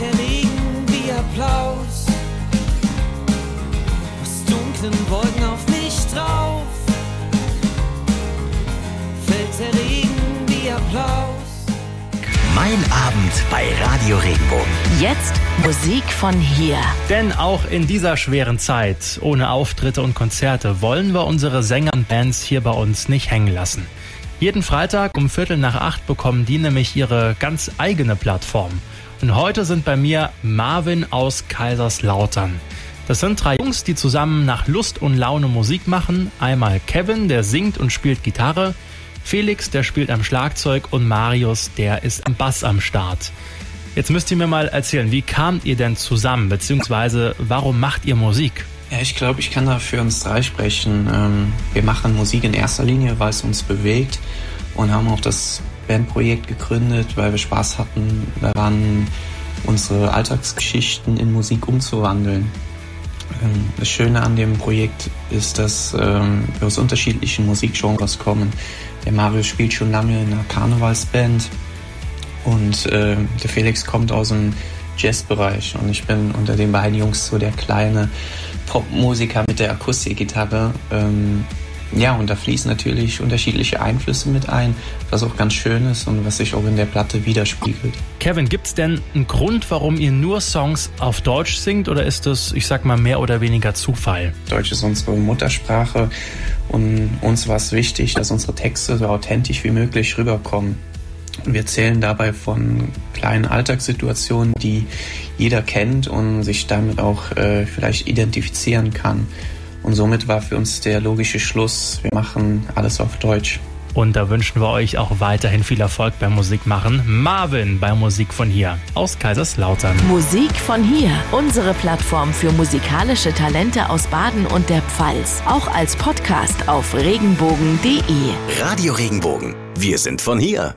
zerlegen wie Applaus. Aus dunklen Wolken auf mich drauf. Fällt zerlegen wie Applaus. Mein Abend bei Radio Regenbogen. Jetzt Musik von hier. Denn auch in dieser schweren Zeit, ohne Auftritte und Konzerte, wollen wir unsere Sänger und Bands hier bei uns nicht hängen lassen. Jeden Freitag um Viertel nach acht bekommen die nämlich ihre ganz eigene Plattform. Und heute sind bei mir Marvin aus Kaiserslautern. Das sind drei Jungs, die zusammen nach Lust und Laune Musik machen. Einmal Kevin, der singt und spielt Gitarre. Felix, der spielt am Schlagzeug und Marius, der ist am Bass am Start. Jetzt müsst ihr mir mal erzählen, wie kamt ihr denn zusammen, beziehungsweise warum macht ihr Musik? Ja, ich glaube, ich kann da für uns drei sprechen. Ähm, wir machen Musik in erster Linie, weil es uns bewegt und haben auch das Bandprojekt gegründet, weil wir Spaß hatten daran, unsere Alltagsgeschichten in Musik umzuwandeln. Ähm, das Schöne an dem Projekt ist, dass ähm, wir aus unterschiedlichen Musikgenres kommen. Der Mario spielt schon lange in einer Karnevalsband und der Felix kommt aus dem Jazzbereich und ich bin unter den beiden Jungs so der kleine Popmusiker mit der Akustikgitarre. Ähm, ja, und da fließen natürlich unterschiedliche Einflüsse mit ein, was auch ganz schön ist und was sich auch in der Platte widerspiegelt. Kevin, gibt's denn einen Grund, warum ihr nur Songs auf Deutsch singt oder ist das, ich sag mal, mehr oder weniger Zufall? Deutsch ist unsere Muttersprache und uns war es wichtig, dass unsere Texte so authentisch wie möglich rüberkommen. Wir zählen dabei von kleinen Alltagssituationen, die jeder kennt und sich damit auch äh, vielleicht identifizieren kann. Und somit war für uns der logische Schluss, wir machen alles auf Deutsch. Und da wünschen wir euch auch weiterhin viel Erfolg beim Musikmachen. Marvin bei Musik von hier aus Kaiserslautern. Musik von hier. Unsere Plattform für musikalische Talente aus Baden und der Pfalz. Auch als Podcast auf regenbogen.de. Radio Regenbogen. Wir sind von hier.